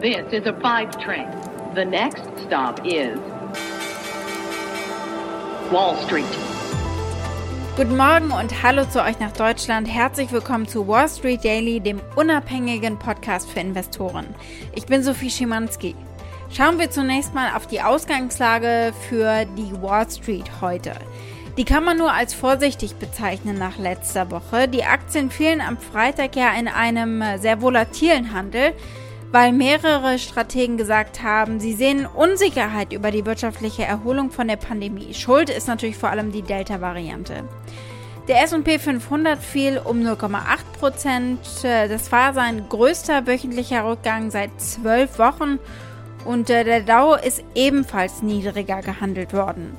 This is a five train. The next stop is Wall Street. Guten Morgen und hallo zu euch nach Deutschland. Herzlich willkommen zu Wall Street Daily, dem unabhängigen Podcast für Investoren. Ich bin Sophie Schimanski. Schauen wir zunächst mal auf die Ausgangslage für die Wall Street heute. Die kann man nur als vorsichtig bezeichnen nach letzter Woche. Die Aktien fielen am Freitag ja in einem sehr volatilen Handel, weil mehrere Strategen gesagt haben, sie sehen Unsicherheit über die wirtschaftliche Erholung von der Pandemie. Schuld ist natürlich vor allem die Delta-Variante. Der SP 500 fiel um 0,8 Prozent. Das war sein größter wöchentlicher Rückgang seit zwölf Wochen und der Dow ist ebenfalls niedriger gehandelt worden.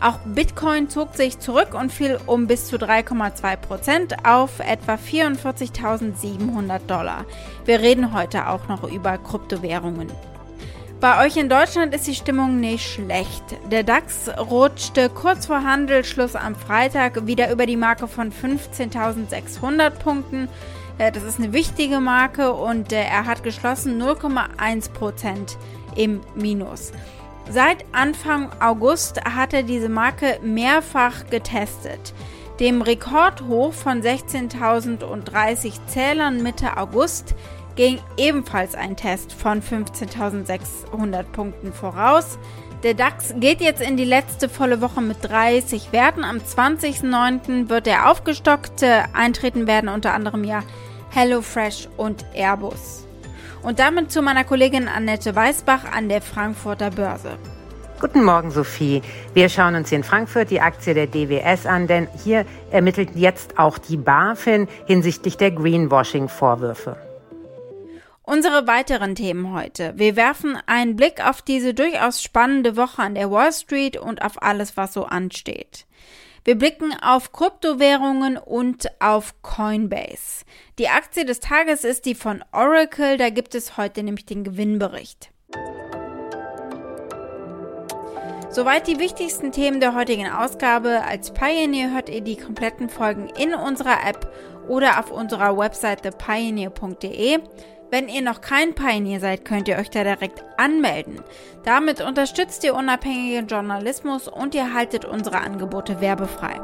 Auch Bitcoin zog sich zurück und fiel um bis zu 3,2 Prozent auf etwa 44.700 Dollar. Wir reden heute auch noch über Kryptowährungen. Bei euch in Deutschland ist die Stimmung nicht schlecht. Der DAX rutschte kurz vor Handelsschluss am Freitag wieder über die Marke von 15.600 Punkten. Äh, das ist eine wichtige Marke und äh, er hat geschlossen 0,1 Prozent im Minus. Seit Anfang August hat er diese Marke mehrfach getestet. Dem Rekordhoch von 16.030 Zählern Mitte August ging ebenfalls ein Test von 15.600 Punkten voraus. Der DAX geht jetzt in die letzte volle Woche mit 30 Werten. Am 20.09. wird er aufgestockt. Eintreten werden unter anderem ja HelloFresh und Airbus. Und damit zu meiner Kollegin Annette Weißbach an der Frankfurter Börse. Guten Morgen, Sophie. Wir schauen uns in Frankfurt die Aktie der DWS an, denn hier ermittelt jetzt auch die BaFin hinsichtlich der Greenwashing-Vorwürfe. Unsere weiteren Themen heute. Wir werfen einen Blick auf diese durchaus spannende Woche an der Wall Street und auf alles, was so ansteht. Wir blicken auf Kryptowährungen und auf Coinbase. Die Aktie des Tages ist die von Oracle, da gibt es heute nämlich den Gewinnbericht. Soweit die wichtigsten Themen der heutigen Ausgabe. Als Pioneer hört ihr die kompletten Folgen in unserer App oder auf unserer Website thepioneer.de. Wenn ihr noch kein Pioneer seid, könnt ihr euch da direkt anmelden. Damit unterstützt ihr unabhängigen Journalismus und ihr haltet unsere Angebote werbefrei.